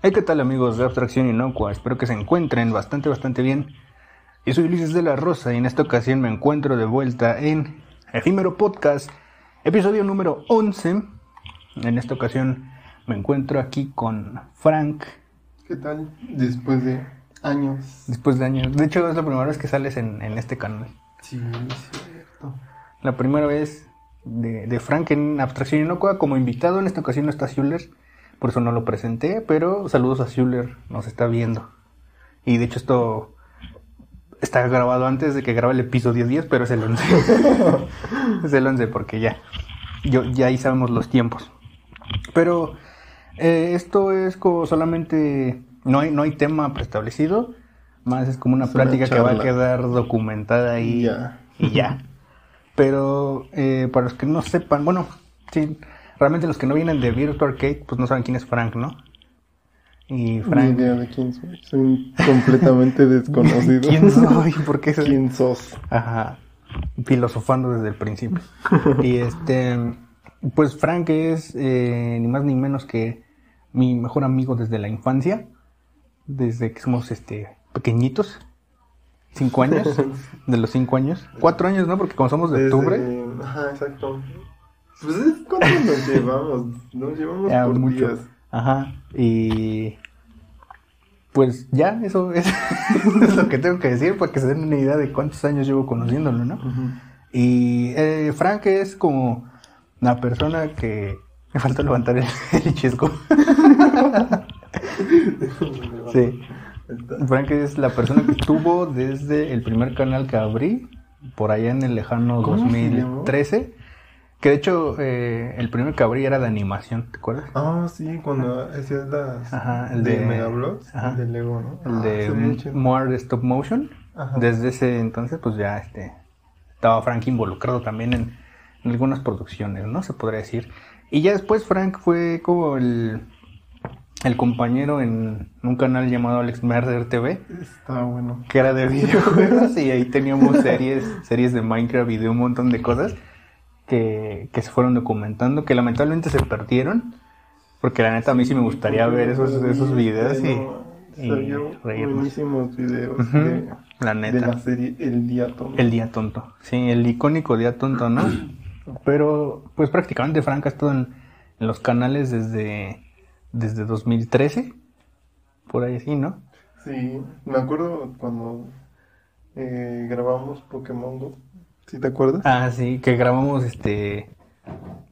Hey, ¿qué tal amigos de Abstracción Inocua? Espero que se encuentren bastante, bastante bien. Yo soy Ulises de la Rosa y en esta ocasión me encuentro de vuelta en Efímero Podcast, episodio número 11. En esta ocasión me encuentro aquí con Frank. ¿Qué tal? Después de años. Después de años. De hecho, es la primera vez que sales en, en este canal. Sí, es cierto. La primera vez de, de Frank en Abstracción Inocua como invitado. En esta ocasión no está Schuller, por eso no lo presenté, pero saludos a Schuller, nos está viendo. Y de hecho esto está grabado antes de que grabe el episodio 10, pero es el 11. es el 11 porque ya, yo, ya ahí sabemos los tiempos. Pero eh, esto es como solamente, no hay, no hay tema preestablecido, más es como una Es una plática que va a quedar documentada ahí Ya. y ya. Pero eh, para los que no sepan, bueno, sí, realmente los que no vienen de Virtual Arcade, pues no saben quién es Frank, ¿no? Y Ni Frank, idea de quién soy. Soy completamente desconocido. ¿quién soy? ¿Por qué soy? ¿Quién sos? Ajá, filosofando desde el principio. y este, pues Frank es eh, ni más ni menos que mi mejor amigo desde la infancia, desde que somos este pequeñitos, cinco años, de los cinco años, cuatro años, ¿no? Porque como somos de Desde- octubre, Ajá, exacto. Pues es cuánto nos llevamos. Nos llevamos Ya, por mucho. días. Ajá, y pues ya, eso es, es lo que tengo que decir para que se den una idea de cuántos años llevo conociéndolo, ¿no? Y eh, Frank es como la persona que... Me falta levantar el, el chesco. sí. Frank es la persona que estuvo desde el primer canal que abrí, por allá en el lejano ¿Cómo se llamó? 2013. Que de hecho, eh, el primer que abrí era de animación, ¿te acuerdas? Ah, sí, cuando hacías las Ajá, el de, de- Megablogs, ajá. el de Lego, ¿no? El Ah, de chido. More de Stop Motion. Ajá. Desde ese entonces, pues ya este, estaba Frank involucrado también en, en algunas producciones, ¿no? Se podría decir. Y ya después Frank fue como el, el compañero en un canal llamado Alex Merder TV, Está bueno. que era de videojuegos, y ahí teníamos series, series de Minecraft y de un montón de cosas que, que se fueron documentando, que lamentablemente se perdieron. Porque la neta a mí sí me gustaría ver esos, esos videos y, y buenísimos videos Ujú, de, La de neta. la serie El Día Tonto. El día tonto. Sí, el icónico día tonto, ¿no? Pero, pues prácticamente Frank ha estado en, en los canales desde, desde 2013. Por ahí sí, ¿no? Sí, me acuerdo cuando eh, grabamos Pokémon Go. ¿Sí te acuerdas? Ah, sí, que grabamos este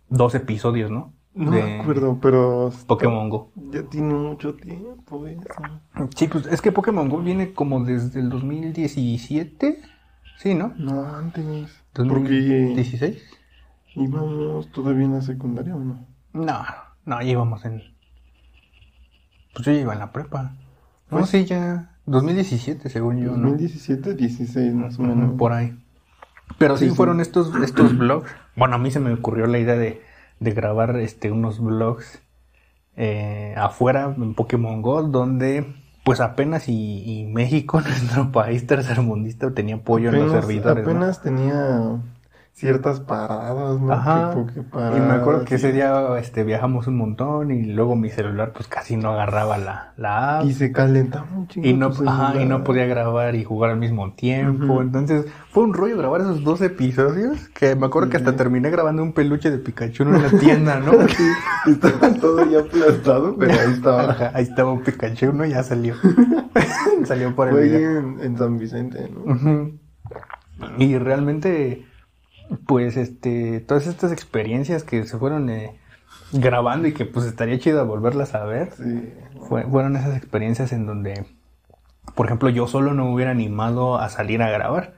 dos episodios, ¿no? no de me acuerdo, pero Pokémon Go. ya tiene mucho tiempo eso. Sí, pues es que Pokémon Go viene como desde el 2017. Sí, ¿no? No, antes. Porque 2016. íbamos todavía en la secundaria o no. No, no, ya íbamos en. Pues yo ya iba en la prepa. No, Pues- sí, ya. 2017, según yo, ¿no? 2017, 16 más o menos. Por ahí. Pero sí, Sí, sí. fueron estos, estos vlogs. Bueno, a mí se me ocurrió la idea de, de grabar este, unos vlogs eh, afuera en Pokémon Go, donde pues apenas y, y México, nuestro país tercermundista, tenía apoyo en los Apenas- servidores. ¿no? Apenas tenía ciertas paradas, ¿no? Ajá. Que Poké Y me acuerdo paradas que ese día este, viajamos un montón y luego mi celular pues casi no agarraba la, la app. Y se calentaba un chingo. Y no, ajá, y no podía grabar y jugar al mismo tiempo. Entonces fue un rollo grabar esos dos episodios. Que me acuerdo que hasta terminé grabando un peluche de Pikachu en una tienda, ¿no? Sí, estaba todo ya aplastado, pero ahí estaba. Ajá, ahí estaba un Pikachu, ¿no? Ya salió. salió por el Fue video. en, en San Vicente, ¿no? Ujú. Y realmente, pues, este, todas estas experiencias que se fueron eh, grabando y que pues estaría chido volverlas a ver. Sí. Fue- fueron esas experiencias en donde, por ejemplo, yo solo no me hubiera animado a salir a grabar.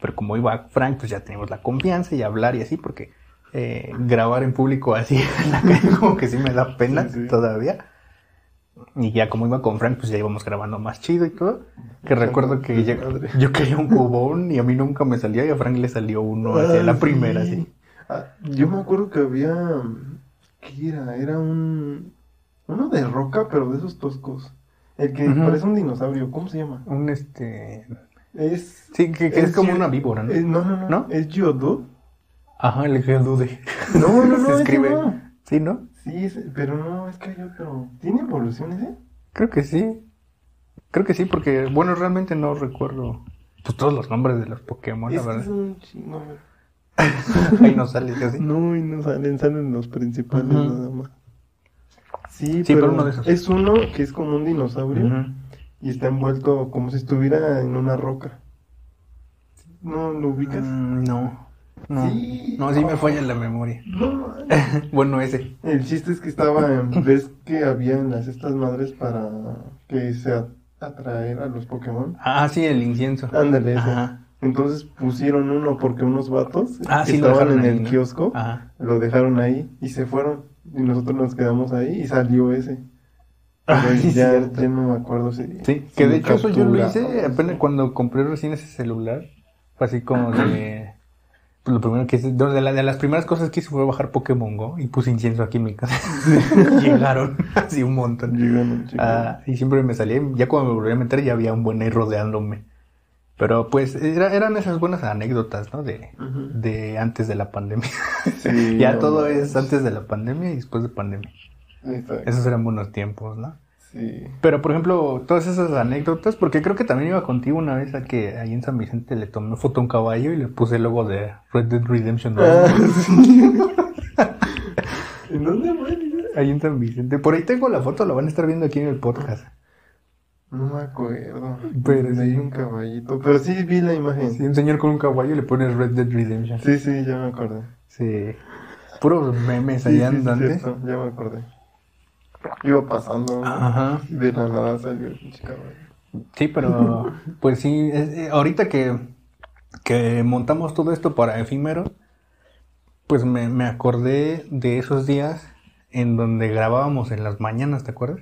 Pero como iba Frank, pues ya teníamos la confianza y hablar y así, porque eh, grabar en público así en la calle como que sí me da pena Sí, sí. todavía. Y ya como iba con Frank, pues ya íbamos grabando más chido y todo. Que recuerdo que ya- yo quería un cubón y a mí nunca me salía y a Frank le salió uno hacia la Ah, primera, sí. así. Ah, yo me acuerdo que había. ¿Qué era? Era un. Uno de roca, pero de esos toscos. El que parece un dinosaurio. ¿Cómo se llama? Un este... Es. Sí, que, que es, como una víbora, ¿no? es- no, no, no, ¿No? Es Geodude. Ajá, el Geodude. No, no, no. Se escribe. no. Sí, ¿no? Sí, es- pero no, es que hay otro. ¿Tiene evoluciones, eh? Creo que sí. Creo que sí, porque, bueno, realmente no recuerdo pues, todos los nombres de los Pokémon, la Es verdad. son un chingo. Ahí no sale casi. No, y no salen, salen los principales nada más. Sí, Sí, pero, pero uno de esos. es uno que es como un dinosaurio y está envuelto como si estuviera en una roca. ¿No lo ubicas? Mm, no. No. Sí. No, sí me falla la memoria. No, bueno, ese. el chiste es que estaba, en- ves que habían las estas madres para que se atraer a los Pokémon. Ah, sí, el incienso. Ándale, ese. Ajá. Entonces pusieron uno porque unos vatos Ah, que sí, lo estaban en ahí, el ¿no? kiosco Ajá. lo dejaron ahí y se fueron. Y nosotros nos quedamos ahí y salió ese. Ah, sí, ya, ya no me acuerdo si. Sí, que de hecho eso yo lo hice apenas cuando compré recién ese celular. Fue así como de... Pues lo primero que hice, de, la- de las primeras cosas que hice fue bajar Pokémon Go y puse incienso aquí en mi casa. Llegaron así un montón. Ah, y siempre me salía, ya cuando me volví a meter ya había un buen ahí rodeándome. Pero pues era- eran esas buenas anécdotas, ¿no? De, de antes de la pandemia. Sí, ya no todo es antes de la pandemia y después de pandemia. Exacto. Esos eran buenos tiempos, ¿no? Sí. Pero, por ejemplo, todas esas anécdotas, porque creo que también iba contigo una vez a que ahí en San Vicente le tomé foto a un caballo y le puse el logo de Red Dead Redemption 2. Ah, sí. ¿En dónde fue? Ahí en San Vicente. Por ahí tengo la foto, la van a estar viendo aquí en el podcast. No me acuerdo. Pero sí. un caballito. Pero sí vi la imagen. Sí, un señor con un caballo y le pones Red Dead Redemption. Sí, sí, ya me acordé. Sí. Puros memes sí, andantes. ya me acordé. Iba pasando. Ajá. De la nada salió el caballo. Sí, pero pues sí, es- eh, ahorita que, que montamos todo esto para efímero, pues me, me acordé de esos días en donde grabábamos en las mañanas, ¿te acuerdas?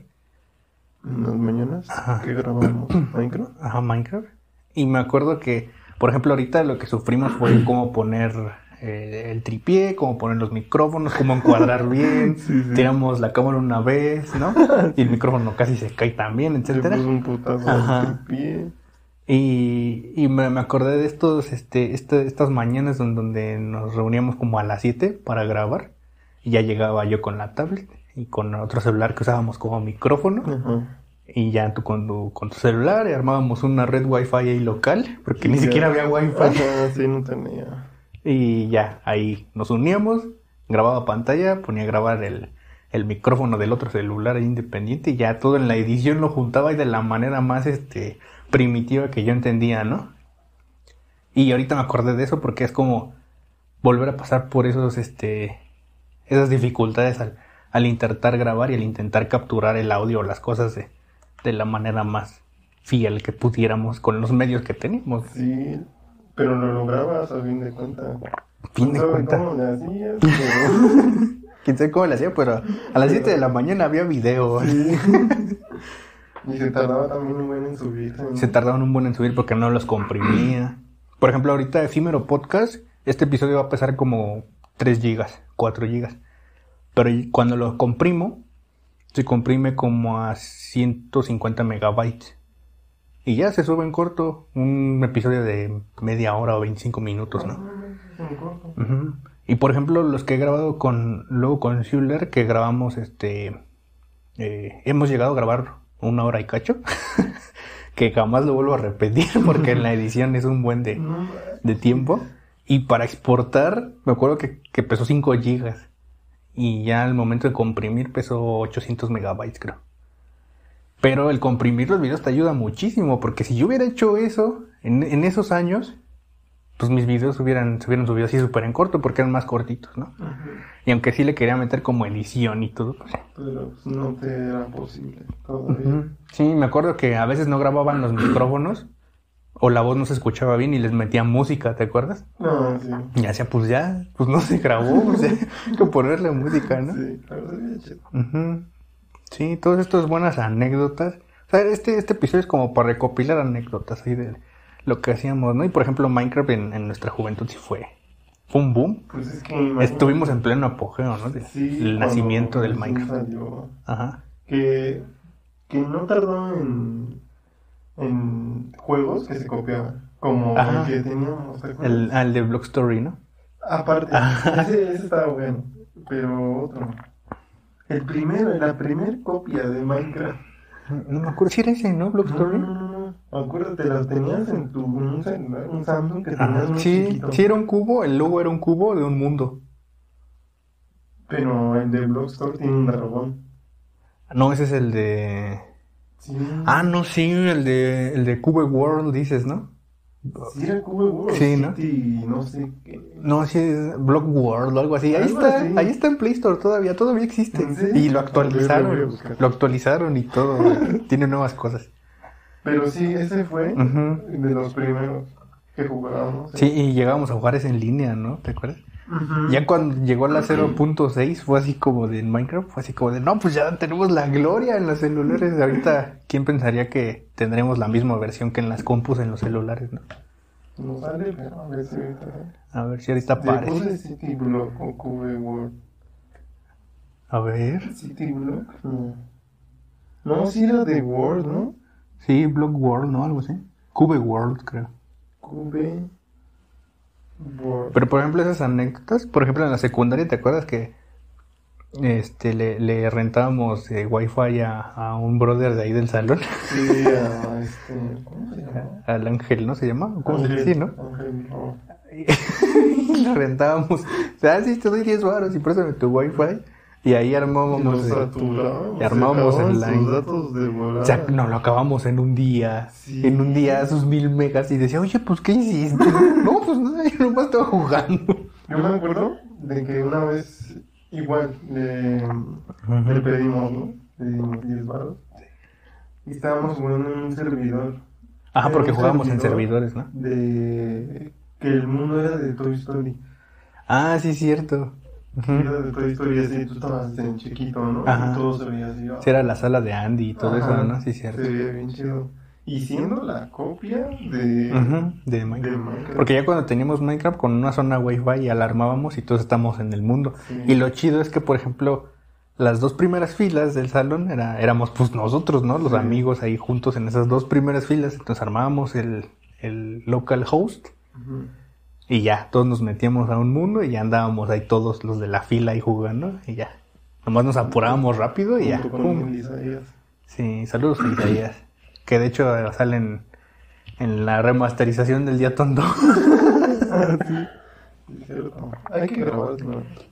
En las mañanas Ajá. que grabamos Minecraft. Ajá, Minecraft. Y me acuerdo que, por ejemplo, ahorita lo que sufrimos fue cómo poner eh, el tripié, cómo poner los micrófonos, cómo encuadrar bien. Sí, sí. Tiramos la cámara una vez, ¿no? Y el micrófono casi se cae también, etcétera. un putazo al pie. Y, y me, me acordé de estos, este, este- estas mañanas don- donde nos reuníamos como a las 7 para grabar. Y ya llegaba yo con la tablet y con otro celular que usábamos como micrófono. Ajá. Y ya tú con tu, con tu celular y armábamos una red wifi ahí local, porque ni Ya. siquiera había wifi. Ajá, sí, no tenía. Y ya, ahí nos uníamos, grababa pantalla, ponía a grabar el, el micrófono del otro celular independiente y ya todo en la edición lo juntaba y de la manera más este primitiva que yo entendía, ¿no? Y ahorita me acordé de eso porque es como volver a pasar por esos, este, esas dificultades al, al intentar grabar y al intentar capturar el audio o las cosas de, de la manera más fiel que pudiéramos con los medios que tenemos. Sí, pero lo lograbas a fin de cuentas. Fin de No cómo le hacías, pero... Quién sabe cómo le hacía, pero a las 7 de la mañana había video. Y se tardaba también un buen en subirse. ¿no? Se tardaban un buen en subir porque no los comprimía. Por ejemplo, ahorita Efímero Podcast, este episodio va a pesar como 3 gigas, 4 gigas. Pero cuando lo comprimo, se comprime como a 150 megabytes. Y ya se sube en corto un episodio de media hora o 25 minutos, ¿no? Y por ejemplo, los que he grabado con, luego con Schuller, que grabamos este, eh, hemos llegado a grabar una hora y cacho, que jamás lo vuelvo a repetir porque en la edición es un buen de tiempo. Y para exportar, me acuerdo que, que pesó 5 gigas. Y ya al momento de comprimir pesó 800 megabytes, creo. Pero el comprimir los videos te ayuda muchísimo, porque si yo hubiera hecho eso en, en esos años, pues mis videos hubieran, se hubieran subido así súper en corto, porque eran más cortitos, ¿no? Ajá. Y aunque sí le quería meter como edición y todo, pues... Pero pues, no te era posible todavía. Sí, me acuerdo que a veces no grababan los micrófonos, o la voz no se escuchaba bien y les metía música, ¿te acuerdas? No, sí. Y hacía, pues ya, pues no se grabó, o sea, hay que ponerle música, ¿no? Sí, claro. Ujú. Sí, todas estas buenas anécdotas. O sea, este, este episodio es como para recopilar anécdotas ahí de lo que hacíamos, ¿no? Y por ejemplo, Minecraft en, en nuestra juventud sí fue, fue un boom. Pues es que imagínate- Estuvimos en pleno apogeo, ¿no? De- Sí, el nacimiento del Minecraft. salió. Ajá. que, que no tardó en, en juegos que se copiaban. Como Ajá. el que teníamos. El, al de Block Story, ¿no? Aparte, ese, ese estaba bueno. Pero otro. El primero, la primer copia de Minecraft No me acuerdo si era ese, ¿no? Block No, Story. no, no, no. Acuérdate, las tenías en tu un, un Samsung que tenías muy Sí, chiquito. sí era un cubo, el logo era un cubo de un mundo. Pero el de Blockstore tiene un dragón. No, ese es el de... Sí. Ah, no, sí, el de, el de Cube World, dices, ¿no? Sí, era Cube World Sí, ¿no? City, no sé qué. No, sí, es Block World o algo así. Ahí Algo está, así. ahí está en Play Store todavía, todavía existe. Y lo ver, actualizaron, lo actualizaron y todo. Tiene nuevas cosas. Pero sí, ese fue de los primeros que jugábamos. Sí, y llegábamos a jugar ese en línea, ¿no? ¿Te acuerdas? Ya cuando llegó a la 0.6 fue así como de en Minecraft, fue así como de, no, pues ya tenemos la gloria en los celulares. Ahorita, ¿quién pensaría que tendremos la misma versión que en las compus en los celulares, no? No sale, pero a ver si ahorita sale. A ver si ahorita aparece. City Block o Cube World. A ver. City Block, no. No, sí era de World, ¿no? Sí, Block World, ¿no? Algo así. Cube World, creo. Cube Pero por ejemplo, esas anécdotas, por ejemplo, en la secundaria, ¿te acuerdas que este le, le rentábamos eh, wifi a, a un brother de ahí del salón? Sí, a este. ¿Cómo se llama? Al Ángel, ¿no se llama? ¿Cómo se Ángel, dice, no? Ángel, no. y lo rentábamos. O sea, sí, te doy 10 baros y préstame tu wifi. Y ahí armábamos. Y armábamos el line. sus datos de volada. o sea, nos lo acabamos en un día. Sí. En un día, sus mil megas. Y decía, oye, pues, ¿qué hiciste? no, pues nada, yo nomás estaba jugando. Yo me acuerdo de que una vez, igual, le, le pedimos, ¿no? Le dimos 10 baros. Y estábamos jugando en un servidor. Ajá, Era porque jugábamos en servidor servidores, ¿no? De que el mundo era de Toy Story. Ah, sí, cierto. Ujú. Era de Toy Story así, tú estabas en chiquito, ¿no? Ajá. Y todo se veía así. Sí, era la sala de Andy y todo Ajá. eso, ¿no? Sí, cierto. Se veía bien chido. Y siendo la copia de... De Minecraft. de Minecraft. Porque ya cuando teníamos Minecraft con una zona Wi-Fi ya la armábamos y todos estamos en el mundo. Sí. Y lo chido es que, por ejemplo, las dos primeras filas del salón era, éramos pues nosotros, ¿no? Los Sí. amigos ahí juntos en esas dos primeras filas. Entonces armábamos el, el local host Ujú. Y ya, todos nos metíamos a un mundo y ya andábamos ahí todos los de la fila ahí jugando y ya. Nomás nos apurábamos rápido y ya. Pum. Sí, saludos Isaías. Que de hecho salen en la remasterización del día tonto. Hay que grabar.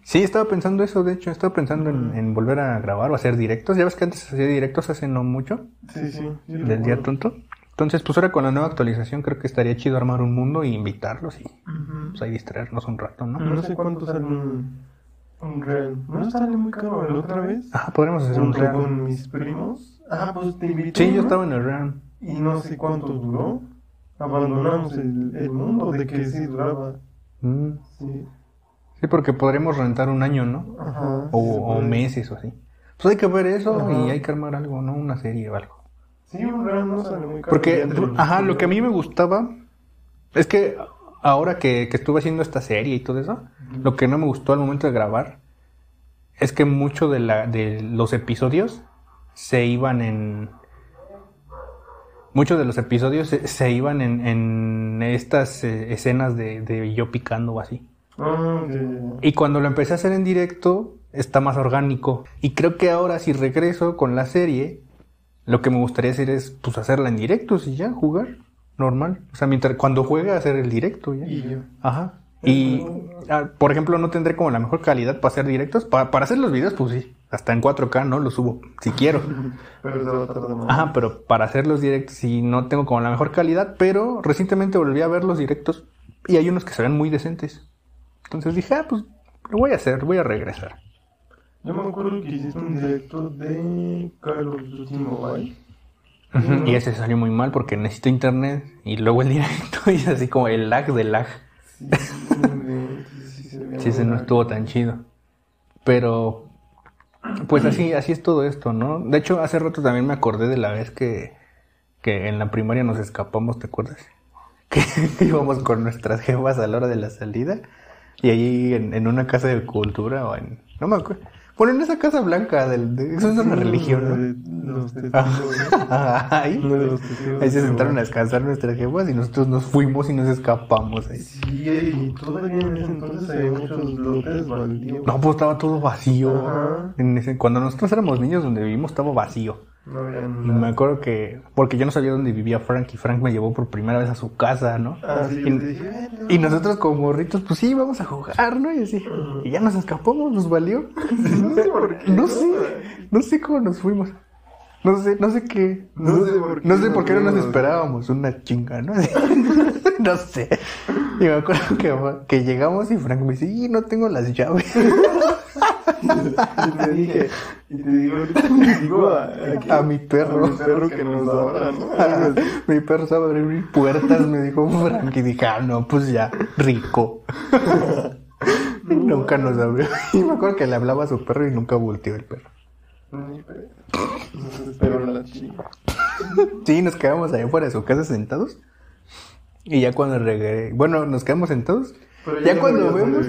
Sí, estaba pensando eso, de hecho, estaba pensando en, en volver a grabar o hacer directos. Ya ves que antes hacía directos hace no mucho Sí, sí. sí del día tonto. Entonces, pues ahora con la nueva actualización creo que estaría chido armar un mundo y invitarlos y pues ahí distraernos un rato, ¿no? No sé cuánto sale un, un real. ¿No sale muy caro la otra vez? Ajá, podríamos hacer un Junto real. con mis primos. Ah, pues te invité. Sí, yo ¿no? estaba en el real. Y no sé cuánto duró. Abandonamos el, el mundo de que sí duraba. Mm. Sí. Sí, porque podremos rentar un año, ¿no? Ajá. O, sí o meses o así. Pues hay que ver eso Ajá. y hay que armar algo, ¿no? Una serie o algo. Sí, un real no sale muy. Porque, ajá, lo que a mí me gustaba es que ahora que, que estuve haciendo esta serie y todo eso, lo que no me gustó al momento de grabar es que mucho de, la, de los episodios se iban en... Muchos de los episodios se, se iban en, en estas eh, escenas de, de yo picando o así. Ah. Y cuando lo empecé a hacer en directo, está más orgánico. Y creo que ahora si regreso con la serie, lo que me gustaría hacer es pues hacerla en directo y ya, jugar. Normal. O sea, mientras, cuando juegue hacer el directo ya. Y yo. Ajá. Y, ah, por ejemplo, no tendré como la mejor calidad para hacer directos. Pa- para hacer los videos, pues sí. Hasta en 4K, ¿no? Los subo, si quiero. Pero. Ajá, pero para hacer los directos sí no tengo como la mejor calidad. Pero recientemente volví a ver los directos y hay unos que se ven muy decentes. Entonces dije, ah, pues lo voy a hacer, voy a regresar. Yo me acuerdo que hiciste un directo de Call of Duty Mobile. Y ese salió muy mal porque necesito internet y luego el directo y es así como el lag de lag. Sí, sí, sí, ese no estuvo tan chido. Pero, pues así, así es todo esto, ¿no? De hecho, hace rato también me acordé de la vez que, que en la primaria nos escapamos, ¿te acuerdas? Que, íbamos con nuestras jefas a la hora de la salida y ahí en, en una casa de cultura o en... No me acuerdo. Bueno, en esa casa blanca, del, de- eso es una religión, Los ¿no? Ajá, ahí, ahí se sentaron a descansar nuestras jefas y nosotros nos fuimos y nos escapamos. ahí. Sí, y todavía en ese entonces había muchos lotes baldíos. No, pues estaba todo vacío. En ese- cuando nosotros éramos niños donde vivimos estaba vacío. No había Y nada. me acuerdo que, porque yo no sabía dónde vivía Frank y Frank me llevó por primera vez a su casa, ¿no? Ah, sí, Y- nosotros como morritos, pues sí, vamos a jugar, ¿no? Y así. Y ya nos escapamos, nos valió. No sé por qué. No sé, no sé cómo nos fuimos. No sé, no sé qué. No sé por qué No sé por qué no nos esperábamos. Una chinga, ¿no? No sé. Y me acuerdo que, que llegamos y Frank me dice, y no tengo las llaves. Y te dije, y te digo, a, aquí- A mi perro. a mi perro que nos abra. Mi perro sabe abrir puertas, me dijo Frank. Y dije, ah, no, pues ya, rico. Y nunca nos abrió. Y me acuerdo que le hablaba a su perro y nunca volteó el perro. Esperó la chica. Sí, nos quedamos allá fuera de su casa sentados. Y ya cuando regresé, bueno, nos quedamos sentados. Pero ya cuando vemos,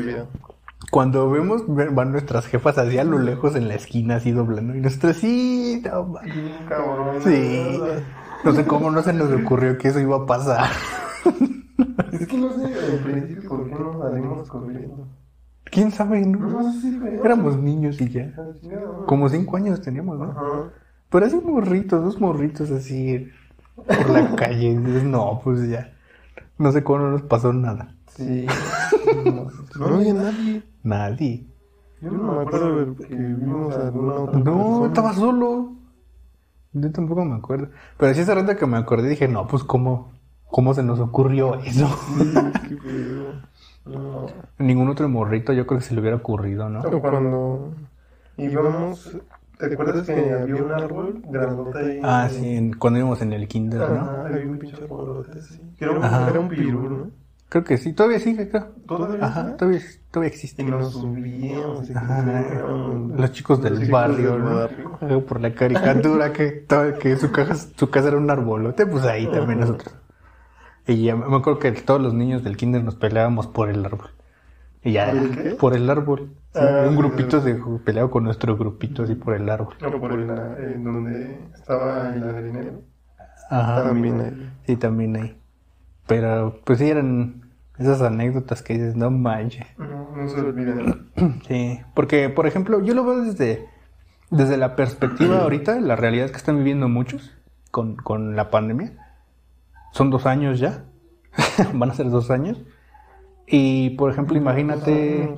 cuando vemos, ve- van nuestras jefas así a lo lejos en la esquina, así doblando. Y nosotros, sí, no, man". Bien cabrón. sí. No sé cómo no se nos ocurrió que eso iba a pasar. Es que no sé, al principio, ¿por qué no salimos corriendo? ¿Quién sabe? No, No? güey. Éramos niños y ya. Como cinco años teníamos, ¿no? Ajá. Pero así morritos, dos morritos así por la calle. Dices, no, pues ya. No sé cómo no nos pasó nada. Sí. No, no había nadie. Nadie. Yo no me acuerdo de que vimos a alguna otra No, persona. estaba solo. Yo tampoco me acuerdo. Pero sí, esa rato que me acordé dije, no, pues cómo, cómo se nos ocurrió eso. Sí, qué pedo. No. Ningún otro morrito yo creo que se le hubiera ocurrido, ¿no? O cuando íbamos, ¿te acuerdas que había un árbol grandote ahí? Ah, sí, en- cuando íbamos en el kinder, ¿no? Ajá, había un pinche arbolote así. Que Era un, era un pirul, ¿no? Creo que sí, todavía sigue, creo. ¿Todavía Ajá, todavía, todavía Y existe. nos subíamos. y que Ajá, éramos los chicos del los chicos barrio, del ¿no? barrio. Algo Por la caricatura que, todo- que su, casa, su casa era un arbolote, pues ahí también nosotros. Y ya me acuerdo que todos los niños del kinder nos peleábamos por el árbol. Y ya, ¿Por el por el árbol. Sí, Ah, un grupito se peleaba con nuestro grupito así por el árbol. No, por el, en donde estaba el arenero. Ajá. También ahí. Sí, también ahí. Pero pues sí eran esas anécdotas que dices, no manches. No, no se olviden. Sí, porque por ejemplo, yo lo veo desde, desde la perspectiva ahorita, la realidad que están viviendo muchos con, con la pandemia. Son dos años ya, van a ser dos años. Y por ejemplo, imagínate,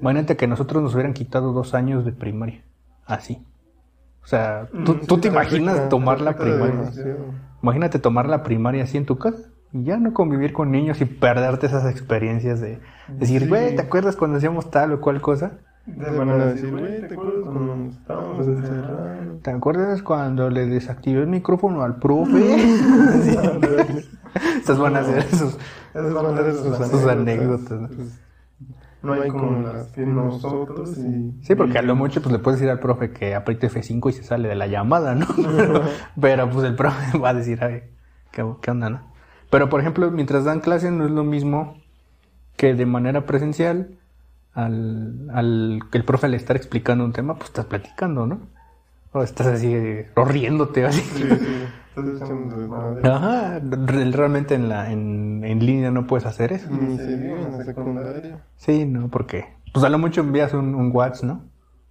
imagínate que nosotros nos hubieran quitado dos años de primaria, así. O sea, ¿tú, Mm, tú sí, te imaginas tomar la primaria? Imagínate tomar la primaria así en tu casa y ya no convivir con niños y perderte esas experiencias de decir, Sí. güey, ¿te acuerdas cuando hacíamos tal o cual cosa? Te van a decir, güey, ¿te acuerdas cuando estábamos encerrados? ¿Te acuerdas cuando le desactivé el micrófono al profe? Sí. Estas van a ser sus, Esas van a ser sus sus anécdotas. ¿no? Pues, no hay como las que nosotros y... Sí, porque a lo mucho pues le puedes decir al profe que apriete F5 y se sale de la llamada, ¿no? Pero, pero, pues el profe va a decir, ay, ¿qué, qué onda, no? Pero por ejemplo, mientras dan clase no es lo mismo que de manera presencial al, al que el profe le estar explicando un tema, pues estás platicando, ¿no? O estás así, o riéndote, así. Sí, sí. Estás echando desmadre. Ajá, re- realmente en, la, en, en línea no puedes hacer eso. Ni se vio en la secundaria. Sí, no, porque pues a lo mucho envías un, un WhatsApp, ¿no?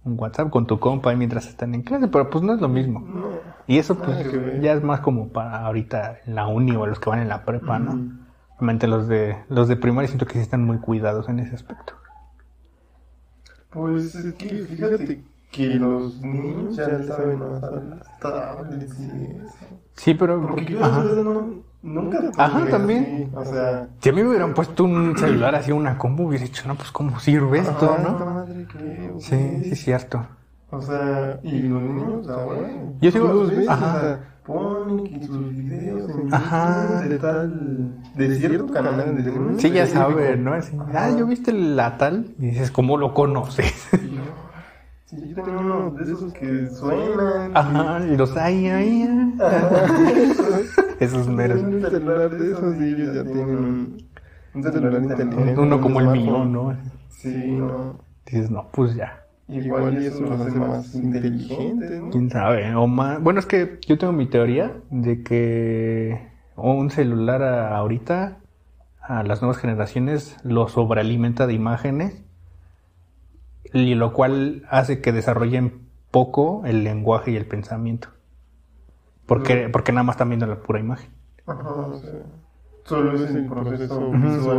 Un WhatsApp con tu compa ahí mientras están en clase, pero pues no es lo mismo. No. Y eso pues ya es más como para ahorita en la uni o los que van en la prepa, ¿no? Realmente los de los de primaria siento que sí están muy cuidados en ese aspecto. Pues es que fíjate que los niños ya le saben más a las tablets. Sí, pero Porque yo ajá. no, nunca Ajá, también. así, O sea, Si a mí me hubieran puesto un celular así una combo hubiera dicho, no, pues cómo sirve esto, ajá, esta ¿no? madre que, Sí, sí es cierto. O sea, y los niños ahora. Yo sigo- los ves, ajá. o sea, ponen sus videos en Ajá. De tal. de cierto canal de Sí, ya saben, ¿no? Así, ah, yo viste la tal y dices, ¿cómo lo conoces? Yo, Sí, yo tenía uno de esos que suenan. Ajá, y los hay ahí. Esos meros. Un celular de esos y ellos ya tienen un, un celular inteligente. Uno como el mío. ¿no? Sí, no. Dices, no, pues ya. Igual y eso los hace más inteligentes, ¿no? ¿Quién sabe? O más... Bueno, es que yo tengo mi teoría de que un celular ahorita, a las nuevas generaciones, lo sobrealimenta de imágenes, y lo cual hace que desarrollen poco el lenguaje y el pensamiento. Porque, porque nada más están viendo la pura imagen. Ajá, o sea, solo es el proceso.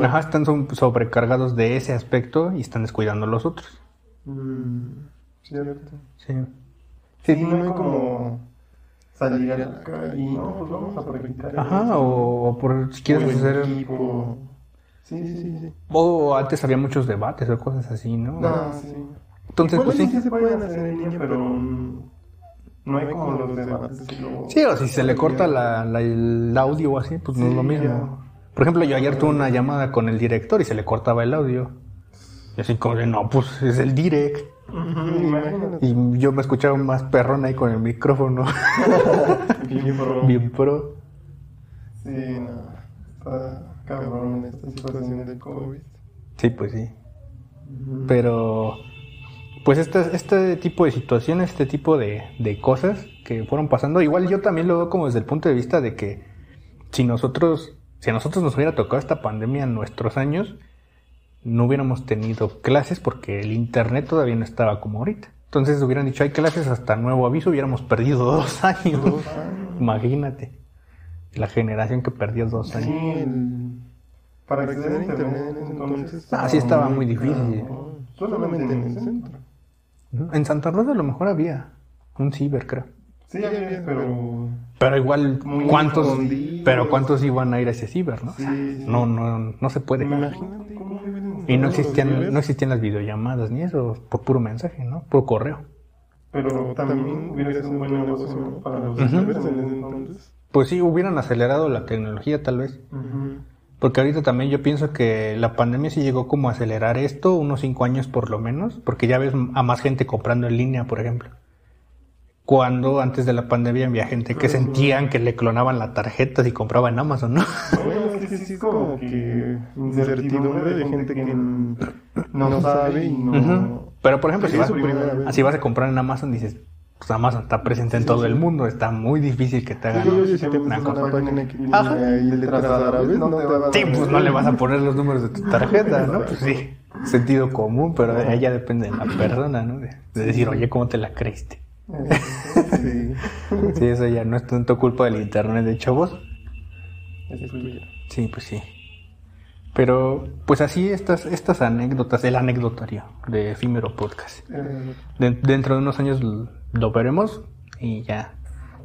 Ajá, están sobrecargados de ese aspecto y están descuidando los otros. Mm, cierto. Sí. Sí, no hay como salir a la calle y no, pues vamos a practicar. Ajá, o, o por si quieres hacer... equipo. Sí, sí, sí. sí. O antes había muchos debates o cosas así, ¿no? No, sí. Entonces, pues sí, sí. sí se pueden hacer en línea, pero no hay como los debates. Sí, o si se le corta la, la- el audio o así, pues no es lo mismo. ya. Por ejemplo, yo ayer tuve una llamada con el director y se le cortaba el audio. Y así como de, no, pues es el direct. Ujú, Imagínate. Y yo me escuchaba más perrón ahí con el micrófono. Bien pro. Bien pro. Sí, no. Está cabrón esta situación del COVID. Sí, pues sí. Pero, pues este, este tipo de situaciones, este tipo de, de cosas que fueron pasando, igual yo también lo veo como desde el punto de vista de que si nosotros, si a nosotros nos hubiera tocado esta pandemia en nuestros años, no hubiéramos tenido clases porque el internet todavía no estaba como ahorita. Entonces hubieran dicho hay clases hasta nuevo aviso, hubiéramos perdido dos años. Dos años. Imagínate. La generación que perdió dos Sí, años. el... para acceder a internet en ese entonces. Ah, sí estaba muy difícil. cabrón. Solamente en el centro. En Santa Rosa a lo mejor había un ciber, creo. Sí, había, pero. Pero igual, ¿cuántos, pero cuántos iban a ir a ese ciber, no? Sí, sí. No, no, no se puede. Imagínate cómo viven Y no existían, no existían las videollamadas ni eso, por puro mensaje, ¿no? Por correo. Pero también hubiera sido un buen negocio ¿no? para los ciberes en ese entonces. Pues sí, hubieran acelerado la tecnología tal vez. Porque ahorita también yo pienso que la pandemia sí llegó como a acelerar esto, unos cinco años por lo menos, porque ya ves a más gente comprando en línea, por ejemplo. Cuando antes de la pandemia había gente que sentían que le clonaban la tarjeta si compraba en Amazon, ¿no? Bueno, es que sí es como que incertidumbre de gente que no sabe y no... Pero por ejemplo, si vas, si vas a comprar en Amazon, dices, pues Amazon está presente en todo el mundo, está muy difícil que te hagan una metes a cosa. una página que tiene Ajá. Sí, pues no le vas a poner los números de tu tarjeta, ¿no? Pues sí, sentido común, pero ya depende de la persona, ¿no? De, de decir, oye, ¿cómo te la creíste? Sí, Sí, eso ya no es tanto culpa del internet de chavos. es tuya. Sí, pues sí. Pero, pues así estas, estas anécdotas, el anecdotario de Efímero Podcast. Eh, De- dentro de unos años lo veremos y ya.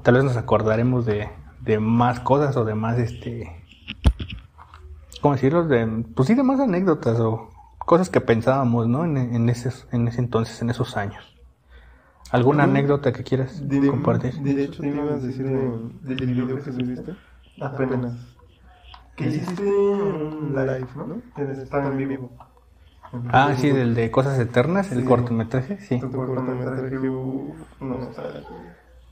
Tal vez nos acordaremos de, de más cosas o de más, este... ¿Cómo decirlo? De, pues sí, de más anécdotas o cosas que pensábamos, ¿no? En, en, ese, en ese entonces, en esos años. ¿Alguna anécdota que quieras de, compartir? de hecho, te ibas a decir de- del video que subiste apenas. Que hiciste un live, ¿no? Está en vivo. Ah, sí, del de Cosas Eternas, el Sí. cortometraje, sí. Tu cortometraje, uf, no sé.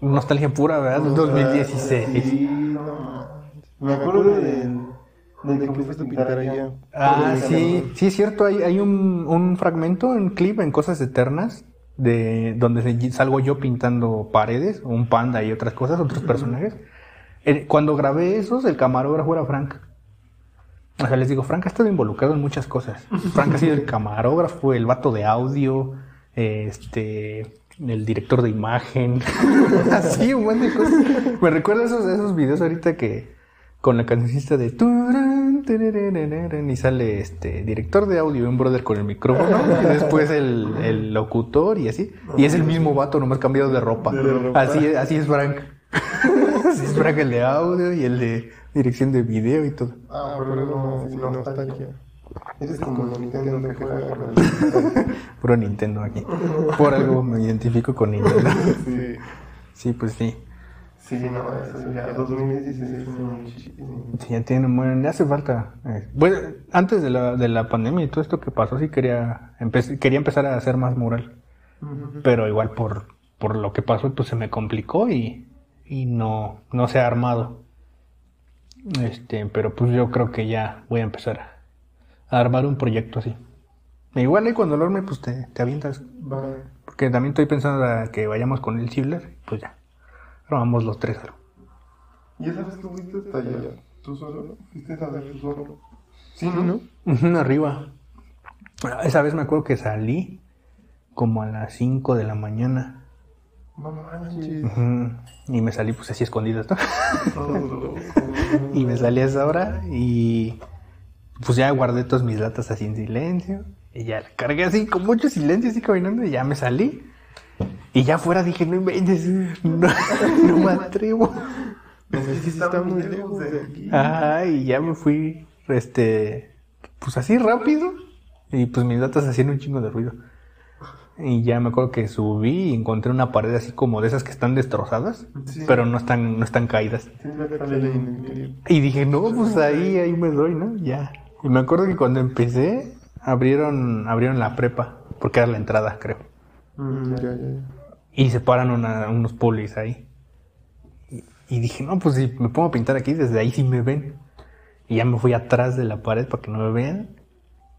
Nostalgia pura, ¿verdad? 2016. Sí, no. Me acuerdo del, del que fuiste a pintar allá. Ah, sí, sí es cierto, hay, hay un, un fragmento, un clip en Cosas Eternas, de donde salgo yo pintando paredes, un panda y otras cosas, otros personajes. Eh, Cuando grabé esos, el camarógrafo era Frank. O sea, les digo, Frank ha estado involucrado en muchas cosas. Frank ha sido el camarógrafo, el vato de audio, este, el director de imagen. Así, un buen de cosas. Me recuerdo esos, esos videos ahorita que con la cancionista de y sale este director de audio, un brother con el micrófono, y después el, el locutor y así. Y es el mismo vato, nomás cambiado de ropa. De ropa. Así, es- así es Frank. así es Frank el de audio y el de dirección de video y todo. Ah, pero no, sí, nostalgia. Eres como Nintendo que juega Puro Nintendo aquí. Por algo me identifico con Nintendo. Sí. Sí, pues sí. Sí, no, eso ya 2016 muchísimo. Sí, ya tiene un buen- le hace falta. eh, bueno, antes de la, de la pandemia y todo esto que pasó, sí quería, empe- quería empezar a hacer más mural. Pero igual por, por lo que pasó, pues se me complicó y, y no, no se ha armado. Este, pero pues yo creo que ya voy a empezar a, a armar un proyecto así. Igual ahí cuando lo arme, pues te, te avientas. Porque también estoy pensando a que vayamos con el Chibler, pues ya. Armamos los tres algo. ¿Y esa vez que fuiste hasta allá? ¿Tú solo? ¿Fuiste a ver solo? Sí, ¿no? Ujú, Arriba. Esa vez me acuerdo que salí como a las 5 de la mañana. No manches. Y me salí pues así escondidas, ¿no? Y me salí a esa hora y pues ya guardé todas mis latas así en silencio. Y ya la cargué así con mucho silencio, así caminando y ya me salí. Y ya afuera dije, no inventes, no, no me atrevo. Está muy lejos de aquí. Ajá, y ya me fui, este, pues así rápido. Y pues mis latas hacían un chingo de ruido. Y ya me acuerdo que subí y encontré una pared así como de esas que están destrozadas, Sí. pero no están, no están caídas. Y dije, no, pues ahí, ahí me doy, ¿no? Ya. Y me acuerdo que cuando empecé, abrieron, abrieron la prepa, porque era la entrada, creo. Mm, ya, ya, ya. Y se paran una- unos polis ahí. Y, y dije, no, pues si me pongo a pintar aquí, desde ahí sí me ven. Y ya me fui atrás de la pared para que no me vean.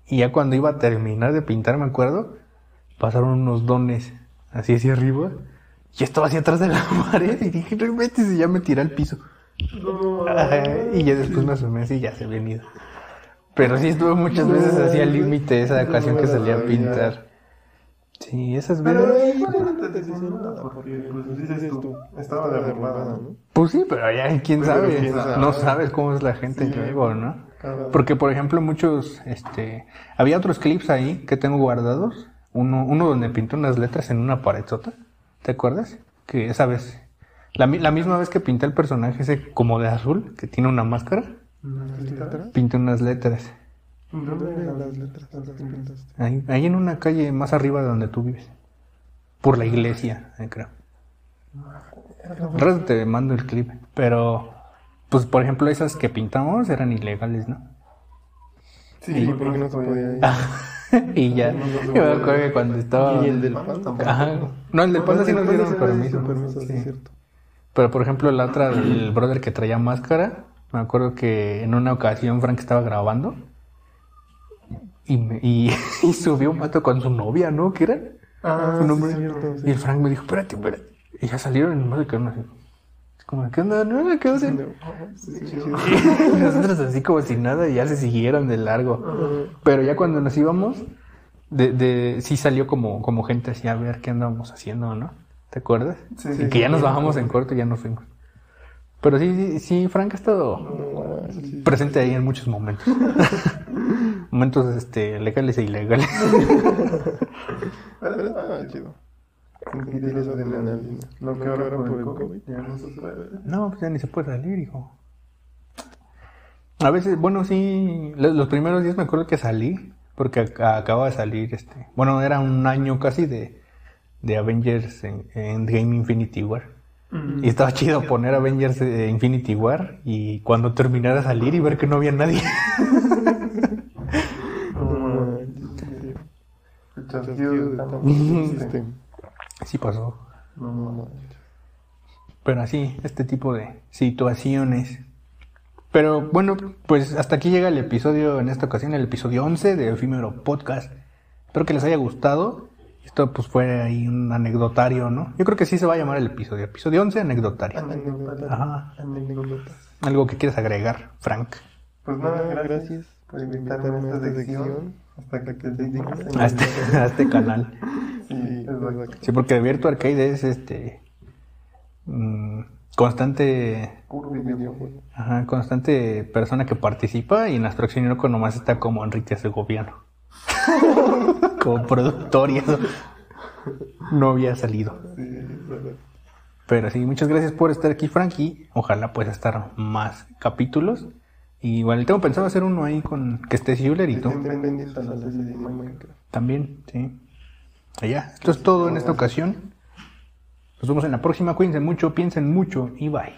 Y ya cuando iba a terminar de pintar, me acuerdo, pasaron unos dones así hacia arriba. Y estaba así atrás de la pared y dije, no inventes", y ya me tiré al piso. No, y ya después me asomé así y ya se habían ido. Pero sí estuve muchas veces así al límite esa ocasión que salía a pintar. Sí, esas Pero veces. igual no te decían nada, porque pues estaba derrumbada, ¿no? Pues sí, pero ya quién sabe. No sabes cómo es la gente Sí. luego, ¿no? Porque, por ejemplo, muchos, este, había otros clips ahí que tengo guardados. Uno, uno donde pinté unas letras en una pared sota. ¿Te acuerdas? Que esa vez, la, mi- la misma vez que pinté el personaje ese como de azul, que tiene una máscara, pinté unas letras. ¿Dónde eran las letras? Ahí, ahí en una calle más arriba de donde tú vives. Por la iglesia, eh, creo. Rato te mando el clip. Pero, pues, por ejemplo, esas que pintamos eran ilegales, ¿no? Sí, porque no se podía ir. y ya, yo me acuerdo que cuando estaba... Y el del pan tampoco. Ajá. No, el del panda sí nos dieron permiso. permiso, sí, Sí. es cierto. Pero, por ejemplo, la otra del brother que traía máscara, me acuerdo que en una ocasión Frank estaba grabando y, me- y, y subió un pato con su novia, ¿no? ¿Qué era? Ah, Su sí, cierto, sí. Y el Frank me dijo, espérate, espérate. Y ya salieron y no se quedaron así. Como, ¿qué onda? ¿No? ¿Qué hacen? Y nosotros así como si nada y ya se siguieron de largo. Pero ya cuando nos íbamos, de, de, sí salió como, como gente así a ver qué andábamos haciendo, ¿no? ¿Te acuerdas? Sí, Y sí, que ya sí. nos bajamos en corto y ya nos fuimos. Pero sí, sí, sí, Frank ha estado No, presente ahí en muchos momentos. momentos este, legales e ilegales. Estaba chido. Sentir eso de adrenalina. Lo que ahora por el COVID ya no se puede. No, pues ya ni se puede salir, hijo. A veces, bueno, sí, lo- los primeros días me acuerdo que salí, porque ac- acaba de salir, este, bueno, era un año casi de, de Avengers en, en Game Infinity War. Y estaba chido poner Avengers eh, Infinity War y cuando terminara de salir y ver que no había nadie. No manches. El Sí pasó. No manches. Pero así, este tipo de situaciones. Pero bueno, pues hasta aquí llega el episodio, en esta ocasión, el episodio 11 de Efímero Podcast. Espero que les haya gustado. Esto pues fue ahí un anecdotario, ¿no? Yo creo que sí se va a llamar el episodio. Episodio 11, anecdotario. Anécdotas. Ajá. Anécdotas. Algo que quieras agregar, Frank. Pues nada, gracias por invitarme a esta sección. Hasta que te digas. A este, a este canal. Sí, exacto. Sí, porque Virtua Arcade es este. mm, constante. Ajá, constante persona que participa y en Abstracción Loco nomás está como Enrique Segoviano. como productor y eso. No había salido. Sí. Pero sí, muchas gracias por estar aquí, Frankie. Ojalá pueda estar más capítulos. Y igual tengo pensado hacer uno ahí con que esté Euler y Minecraft. También, sí. Allá. Esto es todo en esta ocasión. Nos vemos en la próxima. Cuídense mucho, piensen mucho y bye.